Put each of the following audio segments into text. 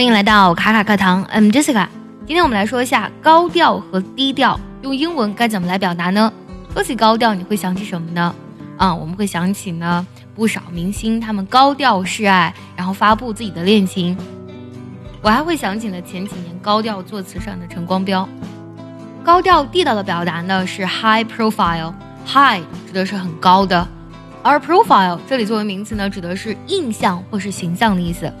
欢迎来到卡卡课堂，I'm Jessica。今天我们来说一下高调和低调，用英文该怎么来表达呢？说起高调，你会想起什么呢？啊，我们会想起呢不少明星他们高调示爱，然后发布自己的恋情。我还会想起呢前几年高调做慈善的陈光标。高调地道的表达呢是 high profile，high 指的是很高的，而 profile 这里作为名词呢指的是印象或是形象的意思，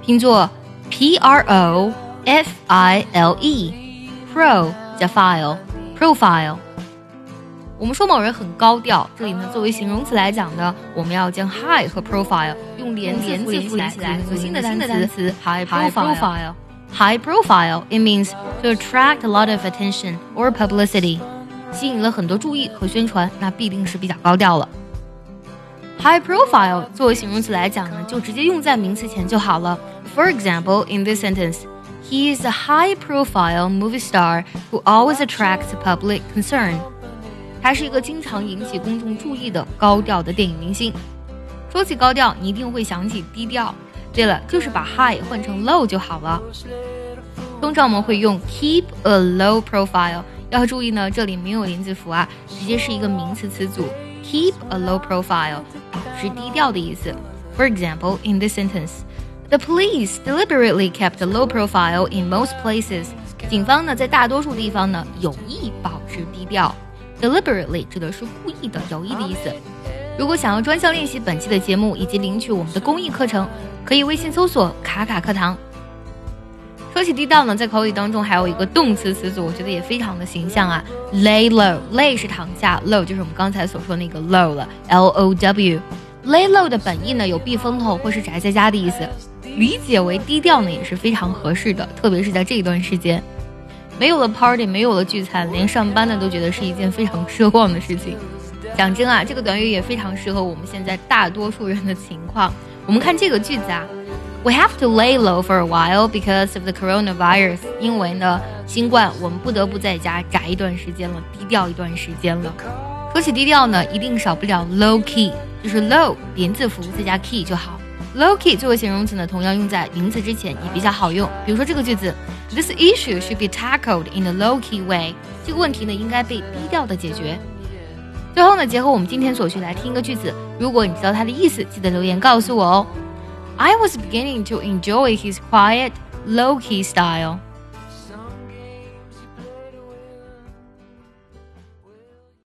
拼作。P R O F I L E，pro 加 file，profile。我们说某人很高调，这里呢作为形容词来讲呢，我们要将 high 和 profile 用连连字连起来，组新的单词 high profile。High profile it means to attract a lot of attention or publicity，吸引了很多注意和宣传，那必定是比较高调了。 High profile 作为形容词来讲呢，就直接用在名词前就好了。For example, in this sentence, he is a high-profile movie star who always attracts public concern. 他是一个经常引起公众注意的高调的电影明星。说起高调，你一定会想起低调。对了，就是把 high 换成 low 就好了。通常我们会用 keep a low profile。要注意呢，这里没有连字符啊，直接是一个名词词组。Keep a low profile，保持低调的意思。For example, in this sentence. The police deliberately kept a low profile in most places。警方呢，在大多数地方呢，有意保持低调。Deliberately 指的是故意的、有意的意思。如果想要专项练习本期的节目以及领取我们的公益课程，可以微信搜索“卡卡课堂”。说起低调呢，在口语当中还有一个动词词组，我觉得也非常的形象啊。Lay low，lay 是躺下，low 就是我们刚才所说那个 low 了，L O W。Lay low 的本意呢，有避风头或是宅在家的意思。理解为低调呢也是非常合适的，特别是在这一段时间，没有了 party，没有了聚餐，连上班呢都觉得是一件非常奢望的事情。讲真啊，这个短语也非常适合我们现在大多数人的情况。我们看这个句子啊，We have to lay low for a while because of the coronavirus。因为呢，新冠，我们不得不在家宅一段时间了，低调一段时间了。说起低调呢，一定少不了 low key，就是 low 连字符再加 key 就好。Low key 作为形容词呢，同样用在名词之前也比较好用。比如说这个句子，This issue should be tackled in a low key way。这个问题呢，应该被低调的解决。最后呢，结合我们今天所学来听一个句子，如果你知道它的意思，记得留言告诉我哦。I was beginning to enjoy his quiet, low key style.